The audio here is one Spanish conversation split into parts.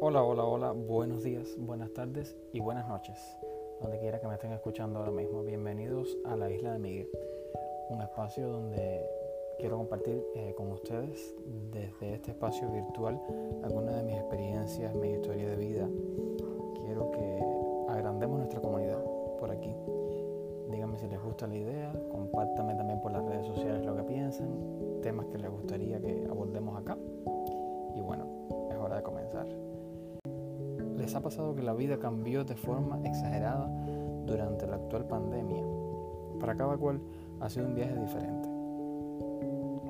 Hola, hola, hola, buenos días, buenas tardes y buenas noches, donde quiera que me estén escuchando ahora mismo. Bienvenidos a la isla de Miguel, un espacio donde quiero compartir eh, con ustedes desde este espacio virtual algunas de mis experiencias, mi historia de vida. Quiero que agrandemos nuestra comunidad por aquí. Díganme si les gusta la idea, compártanme también por las redes sociales lo que piensan, ¿Les ha pasado que la vida cambió de forma exagerada durante la actual pandemia? Para cada cual ha sido un viaje diferente,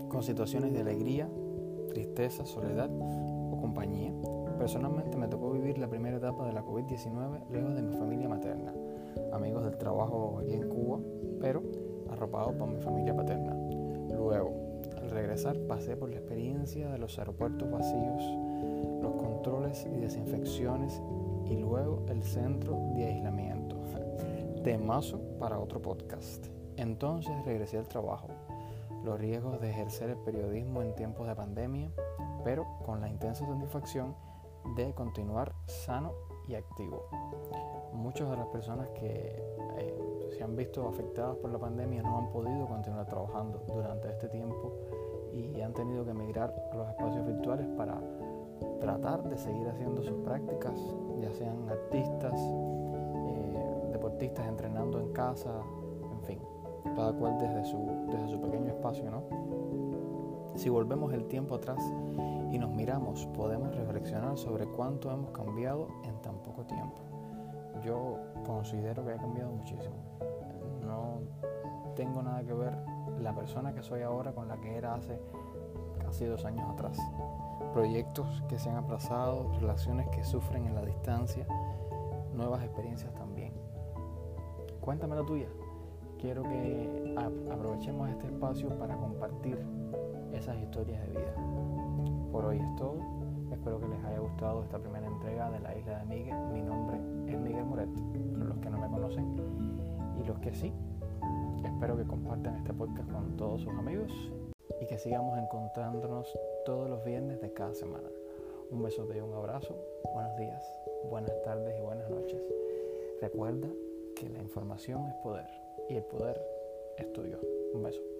con situaciones de alegría, tristeza, soledad o compañía. Personalmente me tocó vivir la primera etapa de la COVID-19 lejos de mi familia materna, amigos del trabajo aquí en Cuba, pero arropado por mi familia paterna. Luego, al regresar pasé por la experiencia de los aeropuertos vacíos, controles y desinfecciones y luego el centro de aislamiento. Temazo para otro podcast. Entonces regresé al trabajo, los riesgos de ejercer el periodismo en tiempos de pandemia, pero con la intensa satisfacción de continuar sano y activo. Muchas de las personas que eh, se han visto afectadas por la pandemia no han podido continuar trabajando durante este tiempo y han tenido que emigrar los espacios virtuales para tratar de seguir haciendo sus prácticas, ya sean artistas, eh, deportistas entrenando en casa, en fin, cada cual desde su, desde su pequeño espacio, ¿no? Si volvemos el tiempo atrás y nos miramos, podemos reflexionar sobre cuánto hemos cambiado en tan poco tiempo. Yo considero que he cambiado muchísimo. No tengo nada que ver la persona que soy ahora con la que era hace casi dos años atrás proyectos que se han aplazado, relaciones que sufren en la distancia, nuevas experiencias también. Cuéntame la tuya. Quiero que aprovechemos este espacio para compartir esas historias de vida. Por hoy es todo. Espero que les haya gustado esta primera entrega de la isla de Miguel. Mi nombre es Miguel Moret, para los que no me conocen y los que sí. Espero que compartan este podcast con todos sus amigos y que sigamos encontrándonos todos los viernes de cada semana. Un beso y un abrazo, buenos días, buenas tardes y buenas noches. Recuerda que la información es poder y el poder es tuyo. Un beso.